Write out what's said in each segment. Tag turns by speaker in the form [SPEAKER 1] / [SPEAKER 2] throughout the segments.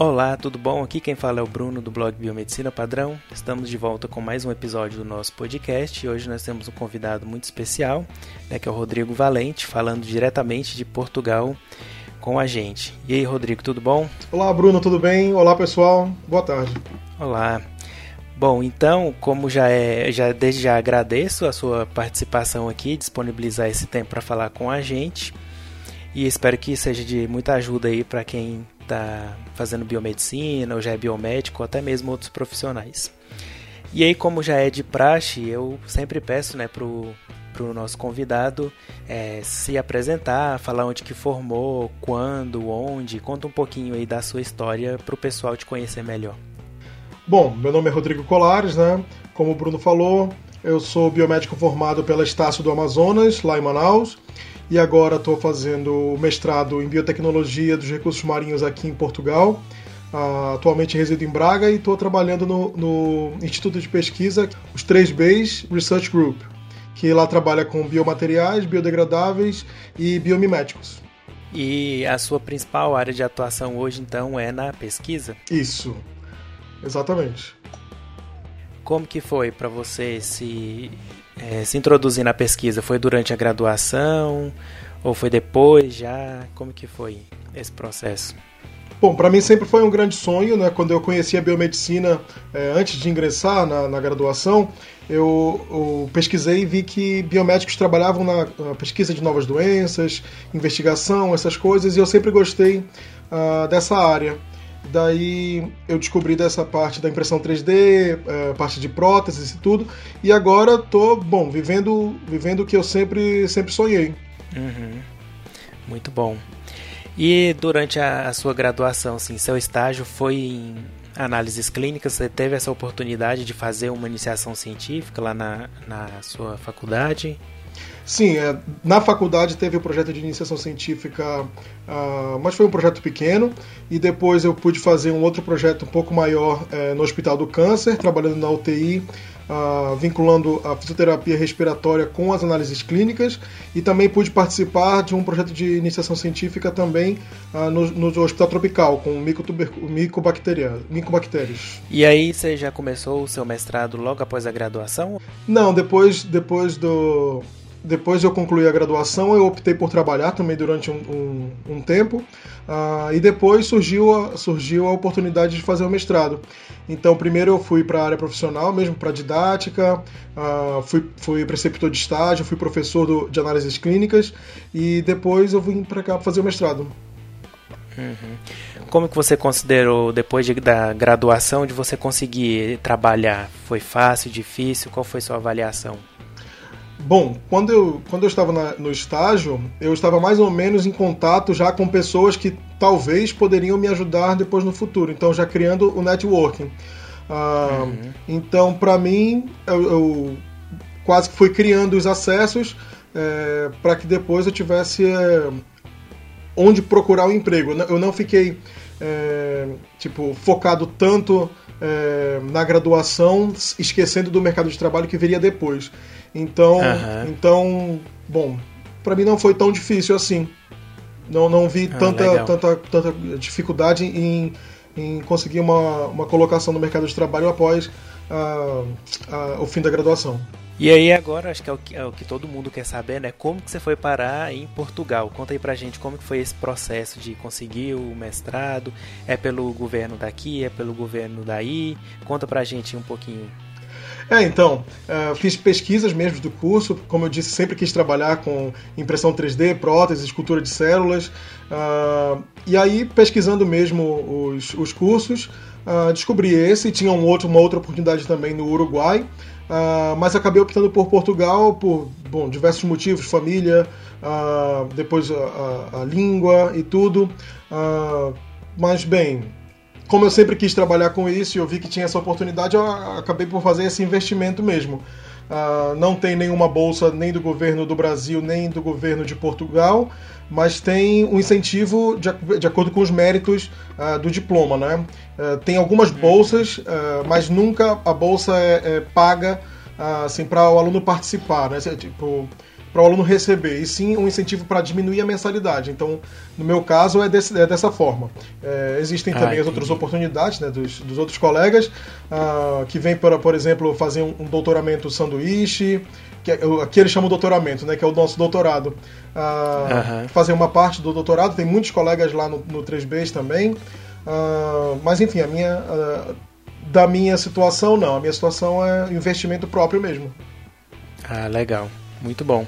[SPEAKER 1] Olá, tudo bom? Aqui quem fala é o Bruno do blog Biomedicina Padrão. Estamos de volta com mais um episódio do nosso podcast e hoje nós temos um convidado muito especial, né, que é o Rodrigo Valente, falando diretamente de Portugal com a gente. E aí, Rodrigo, tudo bom?
[SPEAKER 2] Olá, Bruno, tudo bem? Olá, pessoal. Boa tarde.
[SPEAKER 1] Olá. Bom, então, como já é, já desde já agradeço a sua participação aqui, disponibilizar esse tempo para falar com a gente. E espero que seja de muita ajuda aí para quem está fazendo biomedicina, ou já é biomédico, ou até mesmo outros profissionais. E aí, como já é de praxe, eu sempre peço né, para o nosso convidado é, se apresentar, falar onde que formou, quando, onde, conta um pouquinho aí da sua história para o pessoal te conhecer melhor.
[SPEAKER 2] Bom, meu nome é Rodrigo Colares, né? Como o Bruno falou, eu sou biomédico formado pela Estácio do Amazonas, lá em Manaus, e agora estou fazendo mestrado em biotecnologia dos recursos marinhos aqui em Portugal. Uh, atualmente resido em Braga e estou trabalhando no, no, Instituto de Pesquisa, os 3Bs Research Group, que lá trabalha com biomateriais, biodegradáveis e biomiméticos.
[SPEAKER 1] E a sua principal área de atuação hoje, então, é na pesquisa?
[SPEAKER 2] Isso, exatamente.
[SPEAKER 1] Como que foi para você se é, se introduzir na pesquisa? Foi durante a graduação ou foi depois já? Como que foi esse processo?
[SPEAKER 2] Bom, para mim sempre foi um grande sonho, né? Quando eu conheci a biomedicina é, antes de ingressar na, na graduação, eu, eu, pesquisei e vi que biomédicos trabalhavam na, na, pesquisa de novas doenças, investigação, essas coisas, e eu sempre gostei uh, dessa área. Daí eu descobri dessa parte da impressão 3D, é, parte de próteses e tudo. E agora tô, bom, vivendo, vivendo o que eu sempre, sempre sonhei.
[SPEAKER 1] Uhum. Muito bom. E durante a, a, sua graduação, assim, seu estágio foi em análises clínicas? Você teve essa oportunidade de fazer uma iniciação científica lá na, na sua faculdade?
[SPEAKER 2] Sim, é, na faculdade teve o projeto de iniciação científica, uh, mas foi um projeto pequeno, e depois eu pude fazer um outro projeto um pouco maior uh, no Hospital do Câncer, trabalhando na UTI, ah, vinculando a fisioterapia respiratória com as análises clínicas, e também pude participar de um projeto de iniciação científica também ah, no, no, Hospital Tropical, com micobactérias.
[SPEAKER 1] E aí você já começou o seu mestrado logo após a graduação?
[SPEAKER 2] Não, depois, depois do depois eu concluí a graduação, eu optei por trabalhar também durante um, um, um tempo, uh, e depois surgiu a, surgiu a oportunidade de fazer o mestrado. Então, primeiro eu fui para a área profissional, mesmo para didática, uh, fui, fui preceptor de estágio, fui professor do, de análises clínicas, e depois eu vim para cá fazer o mestrado.
[SPEAKER 1] Uhum. Como que você considerou, depois de, da graduação, de você conseguir trabalhar? Foi fácil, difícil? Qual foi sua avaliação?
[SPEAKER 2] Bom, quando eu, quando eu estava na, no estágio, eu estava mais ou menos em contato já com pessoas que talvez poderiam me ajudar depois no futuro. Então, já criando o networking. Ah, uhum. Então, para mim, eu, eu, quase que fui criando os acessos é, para que depois eu tivesse é, onde procurar o um emprego. Eu não fiquei é, tipo focado tanto é, na graduação, esquecendo do mercado de trabalho que viria depois. Então, uhum. então bom, para mim não foi tão difícil assim. Não, não vi ah, tanta, tanta, tanta dificuldade em, em conseguir uma, uma colocação no mercado de trabalho após a, a, o fim da graduação.
[SPEAKER 1] E aí agora, acho que é o que, é o que todo mundo quer saber, né? Como que você foi parar em Portugal? Conta aí pra gente como que foi esse processo de conseguir o mestrado. É pelo governo daqui, é pelo governo daí? Conta pra gente um pouquinho.
[SPEAKER 2] É, então, uh, fiz pesquisas mesmo do curso, como eu disse, sempre quis trabalhar com impressão 3D, próteses, escultura de células, uh, e aí pesquisando mesmo os, os cursos, uh, descobri esse, tinha um outro, uma outra oportunidade também no Uruguai, mas acabei optando por Portugal por bom, diversos motivos, família, depois a, a, a, língua e tudo, mas bem, como eu sempre quis trabalhar com isso e eu vi que tinha essa oportunidade, eu acabei por fazer esse investimento mesmo. Uh, não tem nenhuma bolsa nem do governo do Brasil, nem do governo de Portugal, mas tem um incentivo de, de acordo com os méritos uh, do diploma. Né? Uh, tem algumas bolsas, mas nunca a bolsa é, é paga assim, para o aluno participar. Né? Tipo, para o aluno receber, e sim um incentivo para diminuir a mensalidade. Então, no meu caso, é, desse, é dessa forma. É, existem ah, também as outras oportunidades né, dos, dos outros colegas, uh, que vêm, para, por exemplo, fazer um, um doutoramento sanduíche, que é, aqui eles chamam doutoramento, né, que é o nosso doutorado. Uh, uhum. Fazer uma parte do doutorado, tem muitos colegas lá no, no 3Bs também. Mas enfim, a minha, da minha situação não. A minha situação é investimento próprio mesmo.
[SPEAKER 1] Ah, legal. Muito bom.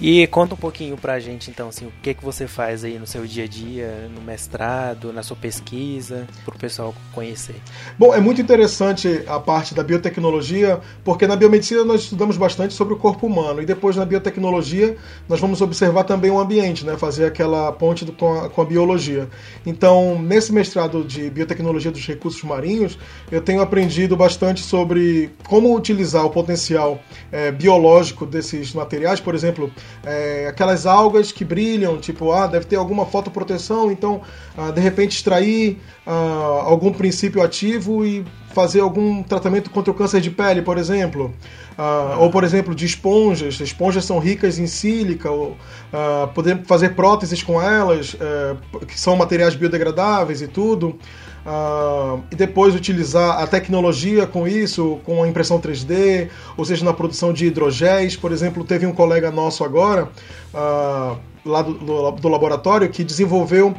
[SPEAKER 1] E conta um pouquinho pra gente, então, assim, o que, que você faz aí no seu dia a dia, no mestrado, na sua pesquisa, para o pessoal conhecer.
[SPEAKER 2] Bom, é muito interessante a parte da biotecnologia, porque na biomedicina nós estudamos bastante sobre o corpo humano, e depois na biotecnologia nós vamos observar também o ambiente, né, fazer aquela ponte do, com, a, com, a, biologia. Então, nesse mestrado de biotecnologia dos recursos marinhos, eu tenho aprendido bastante sobre como utilizar o potencial é, biológico desses materiais, por exemplo, é, aquelas algas que brilham, tipo, ah, deve ter alguma fotoproteção, então, ah, de repente, extrair ah, algum princípio ativo e fazer algum tratamento contra o câncer de pele, por exemplo. Ah, ou, por exemplo, de esponjas. Esponjas são ricas em sílica, ou, ah, poder fazer próteses com elas, eh, que são materiais biodegradáveis e tudo. Uh, e depois utilizar a tecnologia com isso, com a impressão 3D, ou seja, na produção de hidrogéis. Por exemplo, teve um colega nosso agora, uh, lá do, do, do, laboratório, que desenvolveu uh,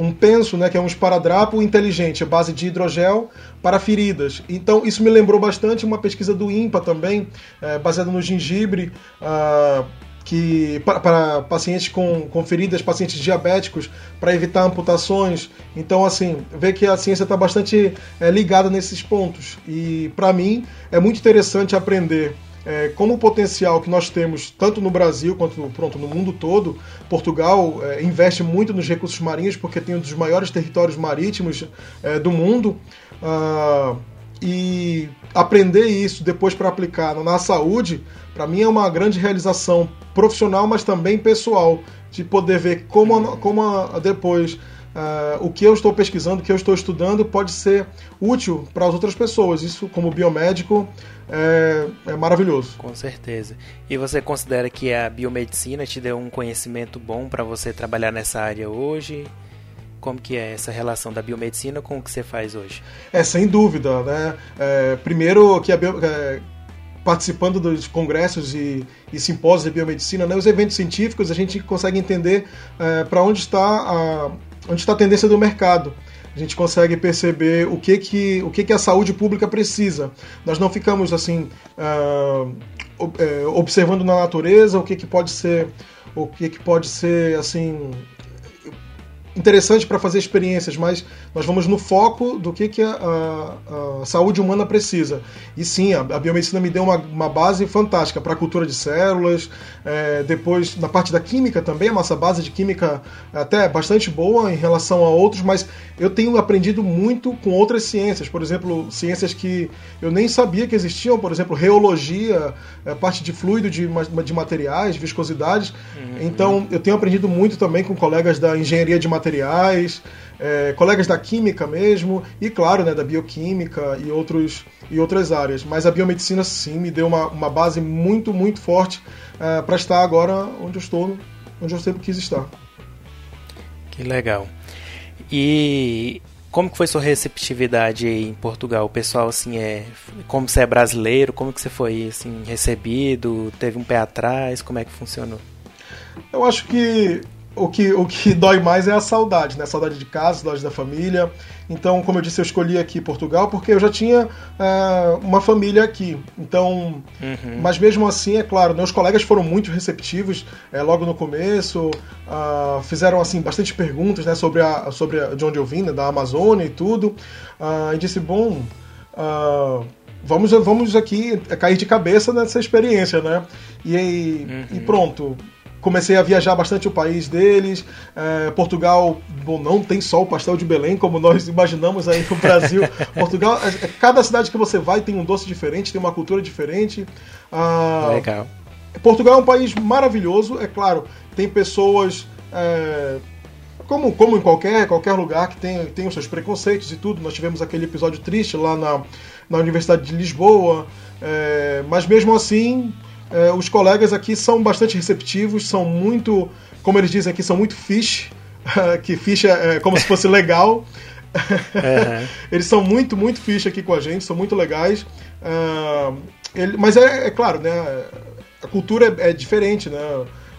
[SPEAKER 2] um penso, né, que é um esparadrapo inteligente, à base de hidrogel para feridas. Então, isso me lembrou bastante uma pesquisa do INPA também, uh, baseada no gengibre. Uh, que para pacientes com, com feridas, pacientes diabéticos, para evitar amputações. Então, assim, vê que a ciência está bastante é, ligada nesses pontos. E, para mim, é muito interessante aprender é, como o potencial que nós temos, tanto no Brasil quanto pronto, no mundo todo. Portugal é, investe muito nos recursos marinhos porque tem um dos maiores territórios marítimos é, do mundo. Ah, e aprender isso depois para aplicar na saúde, para mim é uma grande realização profissional, mas também pessoal, de poder ver como, como depois uh, o que eu estou pesquisando, o que eu estou estudando pode ser útil para as outras pessoas. Isso, como biomédico, é, é, maravilhoso.
[SPEAKER 1] Com certeza. E você considera que a biomedicina te deu um conhecimento bom para você trabalhar nessa área hoje? como que é essa relação da biomedicina com o que você faz hoje?
[SPEAKER 2] É, sem dúvida, né? É, primeiro que a bio, é, participando dos congressos e, e, simpósios de biomedicina, né, os eventos científicos, a gente consegue entender é, para onde está a, onde está a tendência do mercado. A gente consegue perceber o que que, o que, que a saúde pública precisa. Nós não ficamos assim uh, observando na natureza o que, que pode ser o que, que pode ser assim interessante para fazer experiências, mas nós vamos no foco do que, que a, a, a saúde humana precisa. E sim, a, a biomedicina me deu uma, uma base fantástica para a cultura de células, é, depois na parte da química também, a nossa base de química até bastante boa em relação a outros, mas eu tenho aprendido muito com outras ciências, por exemplo, ciências que eu nem sabia que existiam, por exemplo, reologia, é, parte de fluido de, de materiais, viscosidades. Uhum. Então, eu tenho aprendido muito também com colegas da engenharia de materiais, é, colegas da química mesmo, e claro, né, da bioquímica e, outros, e outras áreas. Mas a biomedicina, sim, me deu uma, uma base muito, muito forte é, para estar agora onde eu estou, onde eu sempre quis estar.
[SPEAKER 1] Que legal. E como que foi sua receptividade em Portugal? O pessoal, assim, é... Como você é brasileiro, como que você foi, assim, recebido? Teve um pé atrás? Como é que funcionou?
[SPEAKER 2] Eu acho que o que, o que dói mais é a saudade, né? A saudade de casa, saudade da família. Então, como eu disse, eu escolhi aqui Portugal porque eu já tinha é, uma família aqui. Então, uhum. mas mesmo assim, é claro, meus colegas foram muito receptivos é, logo no começo, uh, fizeram assim bastante perguntas, né, sobre a, sobre a, de onde eu vim, né, da Amazônia e tudo. Uh, e disse, bom. Uh, vamos, vamos aqui cair de cabeça nessa experiência, né? E, uhum. e pronto comecei a viajar bastante o país deles. É, Portugal, bom, não tem só o pastel de Belém, como nós imaginamos aí no Brasil. Portugal, é, é, cada cidade que você vai tem um doce diferente, tem uma cultura diferente.
[SPEAKER 1] Ah, Legal.
[SPEAKER 2] Portugal é um país maravilhoso, é claro, tem pessoas. É, como, como em qualquer, qualquer lugar que tem, tem os seus preconceitos e tudo. Nós tivemos aquele episódio triste lá na, na Universidade de Lisboa, é, mas mesmo assim é, os colegas aqui são bastante receptivos, são muito, como eles dizem aqui, são muito fish, que fish é, é como se fosse legal. Uhum. eles são muito, muito fish aqui com a gente, são muito legais. Uh, ele, mas é, é, claro, né? A cultura é, é diferente, né?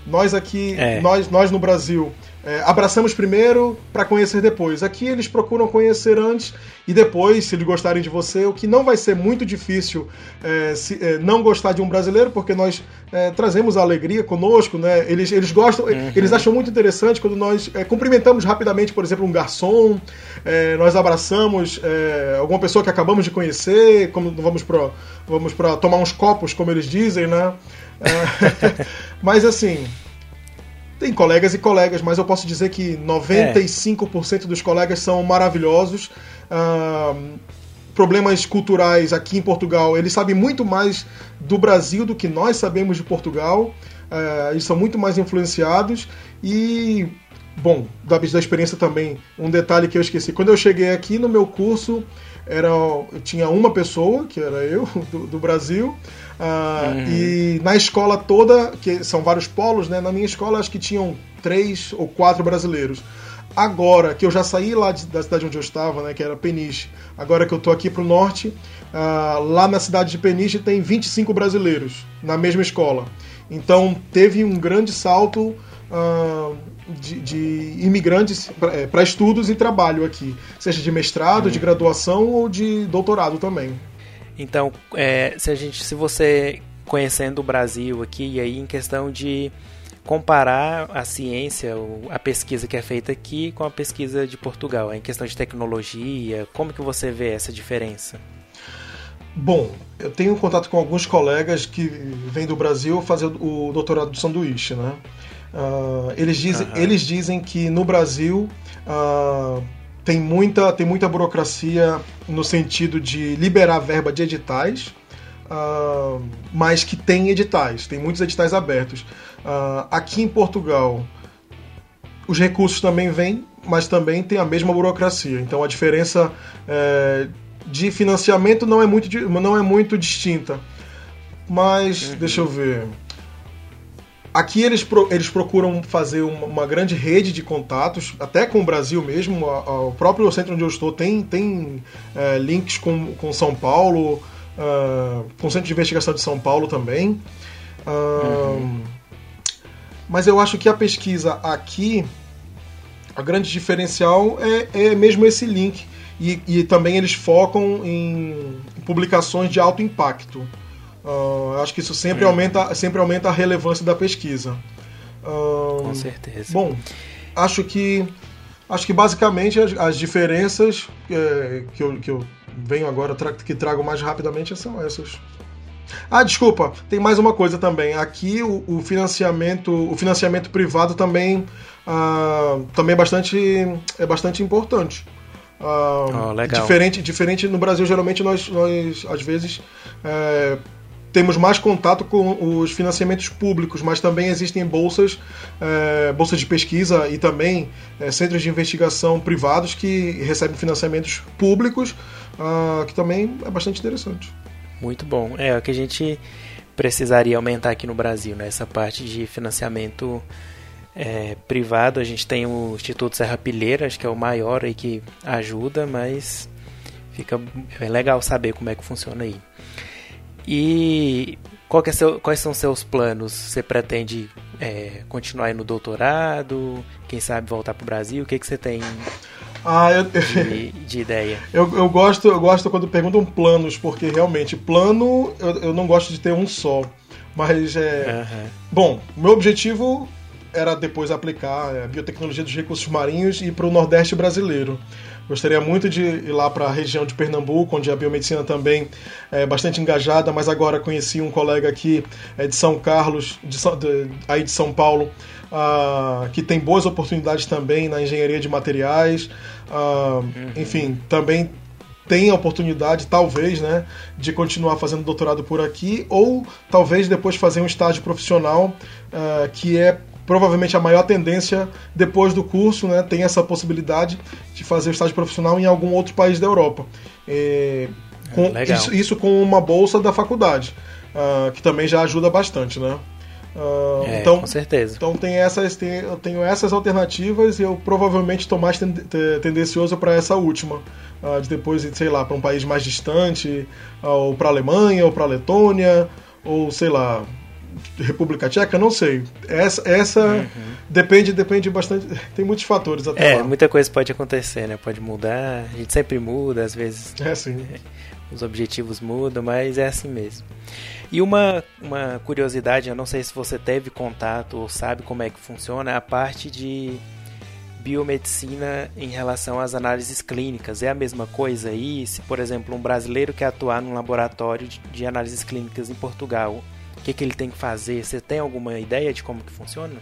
[SPEAKER 2] Nós aqui, nós, nós no Brasil, é, abraçamos primeiro para conhecer depois. Aqui eles procuram conhecer antes e depois, se eles gostarem de você, o que não vai ser muito difícil é, se, é, não gostar de um brasileiro, porque nós é, trazemos a alegria conosco, né? Eles, eles gostam, uhum. eles acham muito interessante quando nós é, cumprimentamos rapidamente, por exemplo, um garçom, é, nós abraçamos alguma pessoa que acabamos de conhecer, como vamos para vamos tomar uns copos, como eles dizem, né? mas assim, tem colegas e colegas, mas eu posso dizer que 95% é. dos colegas são maravilhosos. Problemas culturais aqui em Portugal, eles sabem muito mais do Brasil do que nós sabemos de Portugal. Uh, eles são muito mais influenciados e bom, da, da experiência também, um detalhe que eu esqueci. Quando eu cheguei aqui no meu curso, era, tinha uma pessoa, que era eu, do, do Brasil, uh, uhum. e na escola toda, que são vários polos, né? Na minha escola acho que tinham três ou quatro brasileiros. Agora que eu já saí lá de, da cidade onde eu estava, né, que era Peniche, agora que eu tô aqui pro norte, uh, lá na cidade de Peniche tem 25 brasileiros na mesma escola. Então teve um grande salto uh, de, de, imigrantes para é, estudos e trabalho aqui, seja de mestrado, de graduação ou de doutorado também.
[SPEAKER 1] Então, é, se a gente, se você conhecendo o Brasil aqui e aí em questão de comparar a ciência, a pesquisa que é feita aqui com a pesquisa de Portugal, em questão de tecnologia, como que você vê essa diferença?
[SPEAKER 2] Bom, eu tenho contato com alguns colegas que vêm do Brasil fazer o doutorado do sanduíche, né? Uh, eles, dizem, uhum. eles dizem que no Brasil uh, tem, muita, tem muita burocracia no sentido de liberar verba de editais, uh, mas que tem editais, tem muitos editais abertos. aqui em Portugal, os recursos também vêm, mas também tem a mesma burocracia. Então a diferença é, de financiamento não é muito, não é muito distinta. Mas, uhum. deixa eu ver. Aqui eles, pro, eles procuram fazer uma, uma, grande rede de contatos, até com o Brasil mesmo. o próprio centro onde eu estou tem, tem é, links com, com São Paulo, uh, com o Centro de Investigação de São Paulo também. Uh, uhum. Mas eu acho que a pesquisa aqui, a grande diferencial é, é mesmo esse link. E, e também eles focam em publicações de alto impacto. Uh, acho que isso sempre, hum. aumenta, sempre aumenta a relevância da pesquisa.
[SPEAKER 1] Uh, Com certeza.
[SPEAKER 2] Bom, acho que acho que basicamente as, as diferenças é, que, eu, que eu venho agora tra que trago mais rapidamente são essas. Ah, desculpa, tem mais uma coisa também. Aqui o, o financiamento, o financiamento privado também, uh, também é bastante, é bastante importante.
[SPEAKER 1] Oh, legal.
[SPEAKER 2] Diferente, diferente no Brasil, geralmente nós, nós às vezes é, temos mais contato com os financiamentos públicos, mas também existem bolsas, é, bolsas de pesquisa e também é, centros de investigação privados que recebem financiamentos públicos, uh, que também é bastante interessante.
[SPEAKER 1] Muito bom. É o que a gente precisaria aumentar aqui no Brasil, né? Essa parte de financiamento é, privado. A gente tem o Instituto Serra Pilheira, que é o maior aí que ajuda, mas fica é legal saber como é que funciona aí. E é seu, quais são seus planos? Você pretende é, continuar aí no doutorado? Quem sabe voltar para o Brasil? O que, que você tem
[SPEAKER 2] ah, eu...
[SPEAKER 1] de, de, ideia?
[SPEAKER 2] Eu, eu, gosto, eu gosto quando perguntam planos, porque realmente plano eu, eu não gosto de ter um só. Mas é. Uhum. Bom, o meu objetivo era depois aplicar a biotecnologia dos recursos marinhos e para o Nordeste brasileiro. Gostaria muito de ir lá para a região de Pernambuco, onde a biomedicina também é bastante engajada, mas agora conheci um colega aqui é, de São Carlos, de, de, aí de São Paulo, uh, que tem boas oportunidades também na engenharia de materiais. Uh, uhum. Enfim, também tem a oportunidade, talvez, né, de continuar fazendo doutorado por aqui, ou talvez depois fazer um estágio profissional, uh, que é provavelmente a maior tendência depois do curso, né, tem essa possibilidade de fazer o estágio profissional em algum outro país da Europa. É, com, isso, isso, com uma bolsa da faculdade. uh, que também já ajuda bastante, né?
[SPEAKER 1] Uh, é, então, com certeza.
[SPEAKER 2] Então tem essas, tem, eu tenho essas alternativas e eu provavelmente estou mais tendencioso para essa última, uh, de depois ir, sei lá, para um país mais distante, ou para a Alemanha, ou para a Letônia, ou sei lá, República Tcheca, não sei. Essa, essa uhum. depende, depende bastante. Tem muitos fatores até
[SPEAKER 1] É,
[SPEAKER 2] lá.
[SPEAKER 1] muita coisa pode acontecer, né? Pode mudar. A gente sempre muda, às vezes.
[SPEAKER 2] É sim.
[SPEAKER 1] Os objetivos mudam, mas é assim mesmo. E uma, uma curiosidade, eu não sei se você teve contato ou sabe como é que funciona, a parte de biomedicina em relação às análises clínicas. É a mesma coisa aí? Se, por exemplo, um brasileiro quer atuar num laboratório de, de análises clínicas em Portugal, que, que ele tem que fazer? Você tem alguma ideia de como que funciona?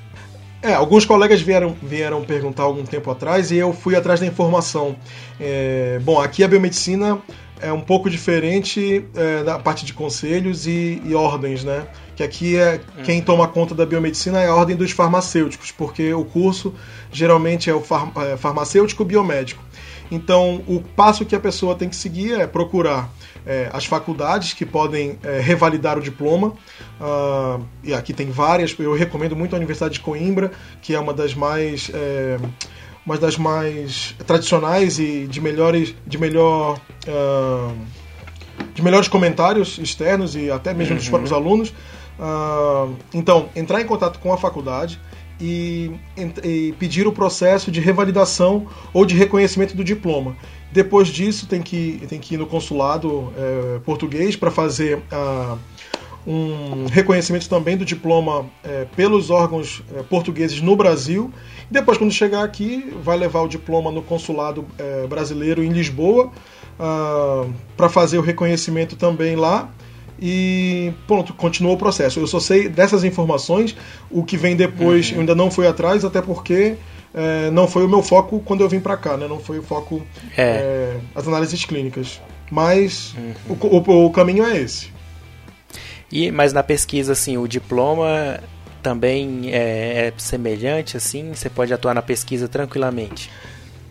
[SPEAKER 2] É, alguns colegas vieram, vieram perguntar algum tempo atrás e eu fui atrás da informação. É, bom, aqui a biomedicina é um pouco diferente é, da parte de conselhos e, e, ordens, né? Que aqui é quem toma conta da biomedicina é a ordem dos farmacêuticos, porque o curso geralmente é o far, é, farmacêutico biomédico. Então, o passo que a pessoa tem que seguir é procurar é, as faculdades que podem é, revalidar o diploma. Uh, e aqui tem várias. Eu recomendo muito a Universidade de Coimbra, que é uma das mais é, uma das mais tradicionais e de melhores de melhor uh, de melhores comentários externos e até mesmo uhum. dos próprios alunos. Uh, então, entrar em contato com a faculdade e, e, pedir o processo de revalidação ou de reconhecimento do diploma. Depois disso, tem que, tem que ir no consulado é, português para fazer uh, um reconhecimento também do diploma é, pelos órgãos é, portugueses no Brasil. E depois, quando chegar aqui, vai levar o diploma no consulado é, brasileiro em Lisboa ah, para fazer o reconhecimento também lá. E pronto, continua o processo. Eu só sei dessas informações, o que vem depois uhum. eu ainda não fui atrás, até porque é, não foi o meu foco quando eu vim para cá, né? Não foi o foco é. É, as análises clínicas. Mas uhum. o, o, o caminho é esse.
[SPEAKER 1] E, mas na pesquisa, assim, o diploma também é, é semelhante, assim? Você pode atuar na pesquisa tranquilamente?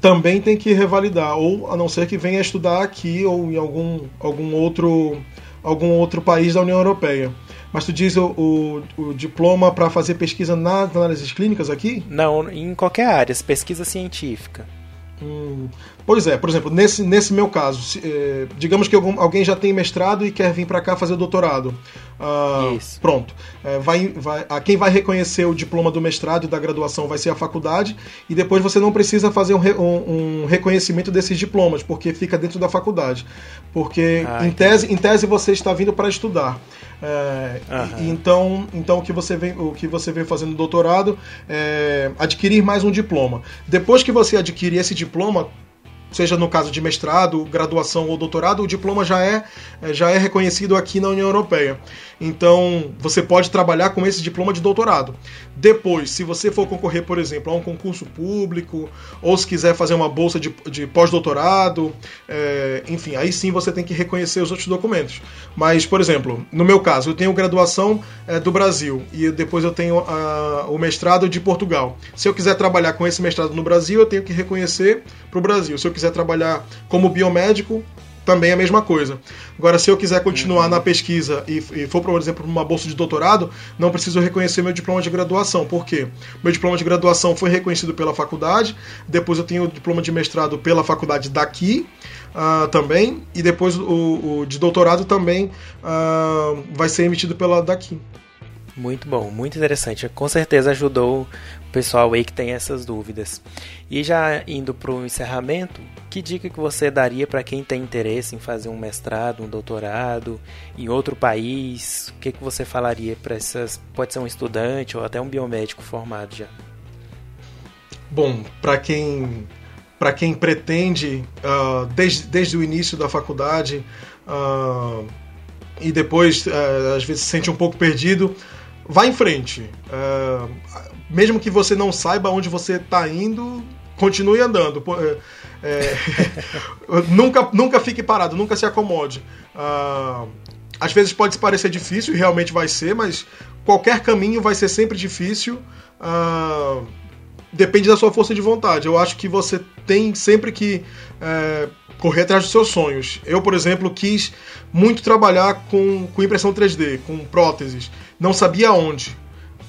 [SPEAKER 2] Também tem que revalidar, ou a não ser que venha estudar aqui ou em algum, algum, outro, algum outro país da União Europeia. Mas tu diz o, o, o diploma para fazer pesquisa nas análises clínicas aqui?
[SPEAKER 1] Não, em qualquer área, pesquisa científica.
[SPEAKER 2] Hum, pois é, por exemplo, nesse, nesse meu caso, se, eh, digamos que algum, alguém já tem mestrado e quer vir para cá fazer o doutorado. Uh, Isso. Pronto. É, vai, vai, a quem vai reconhecer o diploma do mestrado e da graduação vai ser a faculdade, e depois você não precisa fazer um, um, um reconhecimento desses diplomas, porque fica dentro da faculdade. Porque, ah, em, tese, em tese, você está vindo para estudar. É, e, então, então o que você vem, o que você vem fazendo no doutorado é adquirir mais um diploma. Depois que você adquirir esse diploma, seja no caso de mestrado, graduação ou doutorado, o diploma já é, é, já é reconhecido aqui na União Europeia. Então, você pode trabalhar com esse diploma de doutorado. Depois, se você for concorrer, por exemplo, a um concurso público, ou se quiser fazer uma bolsa de, de pós-doutorado, é, enfim, aí sim você tem que reconhecer os outros documentos. Mas, por exemplo, no meu caso, eu tenho graduação é, do Brasil e depois eu tenho a, o mestrado de Portugal. Se eu quiser trabalhar com esse mestrado no Brasil, eu tenho que reconhecer para o Brasil. Se eu quiser trabalhar como biomédico, também a mesma coisa. Agora, se eu quiser continuar uhum. na pesquisa e, e for, por exemplo, uma bolsa de doutorado, não preciso reconhecer meu diploma de graduação. Por quê? Meu diploma de graduação foi reconhecido pela faculdade, depois eu tenho o diploma de mestrado pela faculdade daqui uh, também, e depois o, o de doutorado também uh, vai ser emitido pela daqui.
[SPEAKER 1] Muito bom, muito interessante. Com certeza ajudou pessoal aí que tem essas dúvidas. E já indo para o encerramento, que dica que você daria para quem tem interesse em fazer um mestrado, um doutorado em outro país? O que, que você falaria para essas. Pode ser um estudante ou até um biomédico formado já?
[SPEAKER 2] Bom, para quem para quem pretende uh, desde, desde o início da faculdade uh, e depois uh, às vezes se sente um pouco perdido, vá em frente. Mesmo que você não saiba onde você está indo, continue andando. É, é nunca, nunca fique parado, nunca se acomode. Uh, às vezes pode parecer difícil, e realmente vai ser, mas qualquer caminho vai ser sempre difícil. Uh, depende da sua força de vontade. Eu acho que você tem sempre que é, correr atrás dos seus sonhos. Eu, por exemplo, quis muito trabalhar com, com impressão 3D, com próteses. Não sabia onde.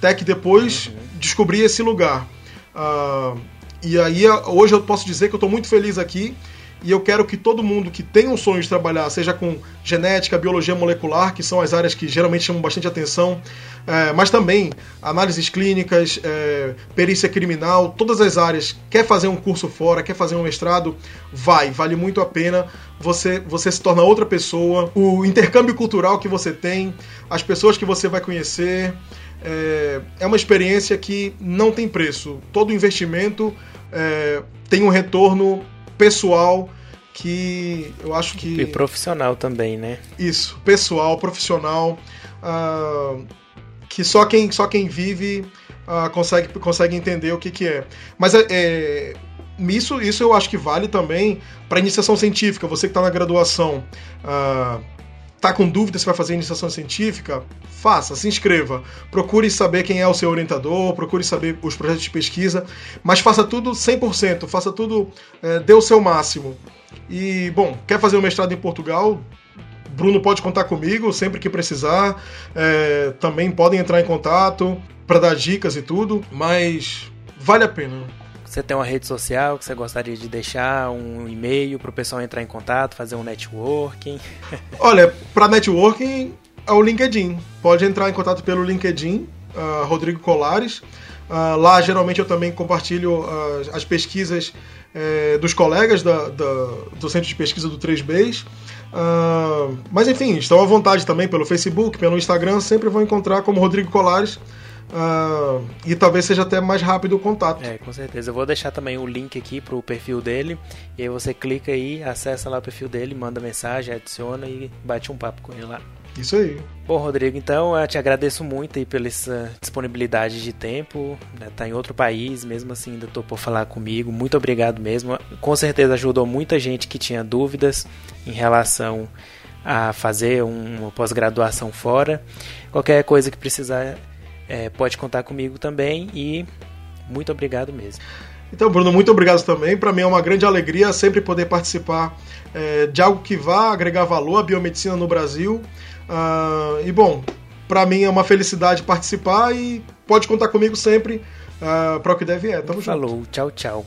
[SPEAKER 2] Até que depois uhum. descobri esse lugar. Uh, e aí, hoje eu posso dizer que eu estou muito feliz aqui e eu quero que todo mundo que tem um sonho de trabalhar, seja com genética, biologia molecular, que são as áreas que geralmente chamam bastante atenção, é, mas também análises clínicas, é, perícia criminal, todas as áreas, quer fazer um curso fora, quer fazer um mestrado, vai, vale muito a pena. Você, você se torna outra pessoa, o intercâmbio cultural que você tem, as pessoas que você vai conhecer. É, é uma experiência que não tem preço. Todo investimento é, tem um retorno pessoal que eu acho que.
[SPEAKER 1] E profissional também, né?
[SPEAKER 2] Isso, pessoal, profissional, uh, que só quem, só quem vive uh, consegue, consegue entender o que, que é. Mas é, é isso, isso eu acho que vale também para iniciação científica. Você que está na graduação. Uh, tá com dúvida se vai fazer iniciação científica, faça, se inscreva. Procure saber quem é o seu orientador, procure saber os projetos de pesquisa, mas faça tudo 100%, faça tudo, é, dê o seu máximo. E, bom, quer fazer um mestrado em Portugal? Bruno pode contar comigo sempre que precisar. É, também podem entrar em contato para dar dicas e tudo, mas vale a pena.
[SPEAKER 1] Você tem uma rede social que você gostaria de deixar, um e-mail para o pessoal entrar em contato, fazer um networking?
[SPEAKER 2] Olha, para networking é o LinkedIn. Pode entrar em contato pelo LinkedIn, uh, Rodrigo Colares. Uh, lá, geralmente, eu também compartilho uh, as pesquisas uh, dos colegas da, da, do Centro de Pesquisa do 3Bs. mas, enfim, estão à vontade também pelo Facebook, pelo Instagram. Sempre vão encontrar como Rodrigo Colares. Uh, e talvez seja até mais rápido o contato.
[SPEAKER 1] É, com certeza. Eu vou deixar também o link aqui pro perfil dele. E aí você clica aí, acessa lá o perfil dele, manda mensagem, adiciona e bate um papo com ele lá.
[SPEAKER 2] Isso aí.
[SPEAKER 1] Bom, Rodrigo, então eu te agradeço muito aí pela essa disponibilidade de tempo. Né? Tá em outro país, mesmo assim ainda topou falar comigo. Muito obrigado mesmo. Com certeza ajudou muita gente que tinha dúvidas em relação a fazer uma pós-graduação fora. Qualquer coisa que precisar é, pode contar comigo também e muito obrigado mesmo.
[SPEAKER 2] Então, Bruno, muito obrigado também. Para mim é uma grande alegria sempre poder participar é, de algo que vá agregar valor à biomedicina no Brasil. Uh, e bom, para mim é uma felicidade participar e pode contar comigo sempre uh, para o que deve é. Tamo
[SPEAKER 1] Falou,
[SPEAKER 2] junto.
[SPEAKER 1] tchau, tchau.